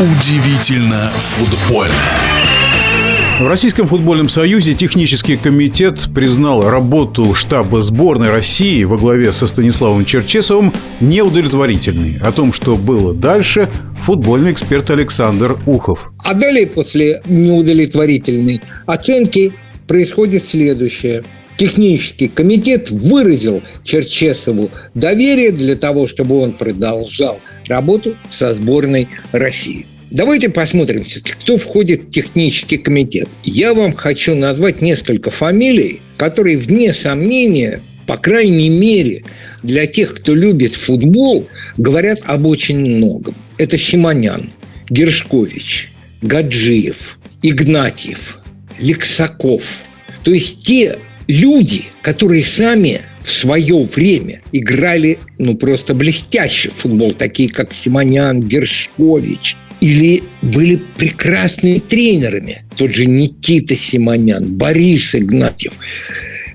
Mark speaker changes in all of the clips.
Speaker 1: Удивительно футбольно.
Speaker 2: В Российском футбольном союзе технический комитет признал работу штаба сборной России во главе со Станиславом Черчесовым неудовлетворительной. О том, что было дальше, футбольный эксперт Александр Ухов.
Speaker 3: А далее после неудовлетворительной оценки происходит следующее. Технический комитет выразил Черчесову доверие для того, чтобы он продолжал работу со сборной России. Давайте посмотрим кто входит в технический комитет. Я вам хочу назвать несколько фамилий, которые, вне сомнения, по крайней мере, для тех, кто любит футбол, говорят об очень многом. Это Симонян, Гершкович, Гаджиев, Игнатьев, Лексаков. То есть те люди, которые сами в свое время играли ну просто блестящий футбол, такие как Симонян, Гершкович – или были прекрасными тренерами. Тот же Никита Симонян, Борис Игнатьев.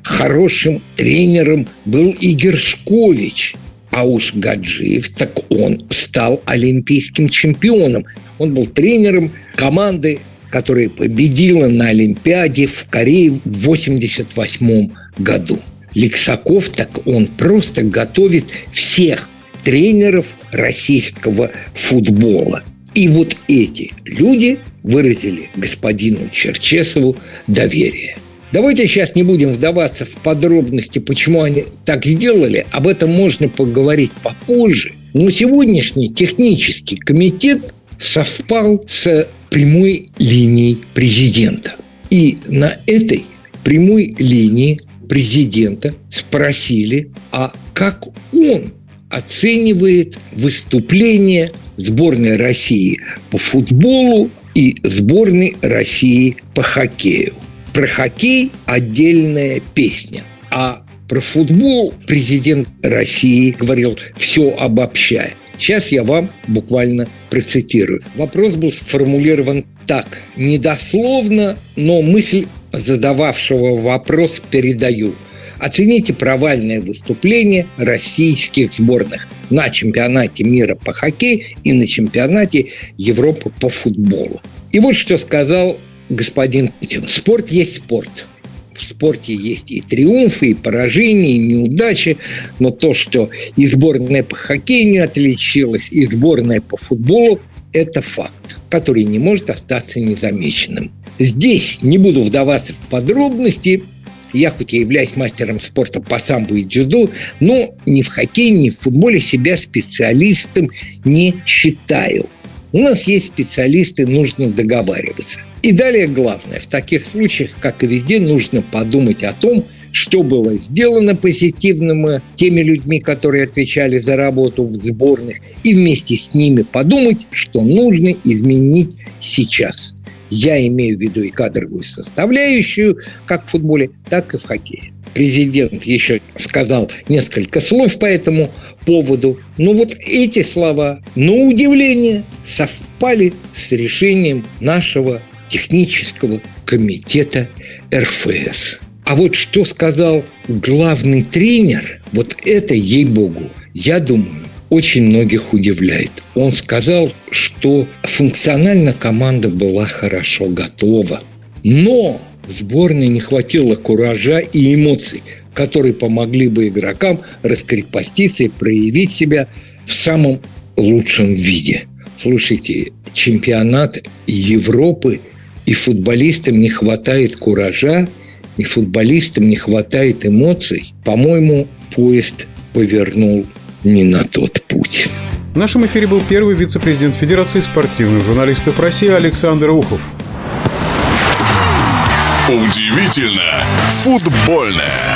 Speaker 3: Хорошим тренером был и Гершкович. А уж Гаджиев, так он стал олимпийским чемпионом. Он был тренером команды, которая победила на Олимпиаде в Корее в 1988 году. Лексаков, так он просто готовит всех тренеров российского футбола – и вот эти люди выразили господину Черчесову доверие. Давайте сейчас не будем вдаваться в подробности, почему они так сделали. Об этом можно поговорить попозже. Но сегодняшний технический комитет совпал с прямой линией президента. И на этой прямой линии президента спросили, а как он оценивает выступление сборной России по футболу и сборной России по хоккею. Про хоккей отдельная песня, а про футбол президент России говорил все обобщая. Сейчас я вам буквально процитирую. Вопрос был сформулирован так, недословно, но мысль задававшего вопрос передаю – Оцените провальное выступление российских сборных на чемпионате мира по хоккею и на чемпионате Европы по футболу. И вот что сказал господин Путин. Спорт есть спорт. В спорте есть и триумфы, и поражения, и неудачи, но то, что и сборная по хоккею не отличилась, и сборная по футболу, это факт, который не может остаться незамеченным. Здесь не буду вдаваться в подробности, я хоть и являюсь мастером спорта по самбо и дзюдо, но ни в хоккее, ни в футболе себя специалистом не считаю. У нас есть специалисты, нужно договариваться. И далее главное, в таких случаях, как и везде, нужно подумать о том, что было сделано позитивным теми людьми, которые отвечали за работу в сборных, и вместе с ними подумать, что нужно изменить сейчас. Я имею в виду и кадровую составляющую, как в футболе, так и в хоккее. Президент еще сказал несколько слов по этому поводу. Но вот эти слова, на удивление, совпали с решением нашего технического комитета РФС. А вот что сказал главный тренер, вот это, ей-богу, я думаю, очень многих удивляет. Он сказал, что функционально команда была хорошо готова, но сборной не хватило куража и эмоций, которые помогли бы игрокам раскрепоститься и проявить себя в самом лучшем виде. Слушайте, чемпионат Европы и футболистам не хватает куража, и футболистам не хватает эмоций. По-моему, поезд повернул не на тот путь.
Speaker 2: В нашем эфире был первый вице-президент Федерации спортивных журналистов России Александр Ухов.
Speaker 1: Удивительно футбольное.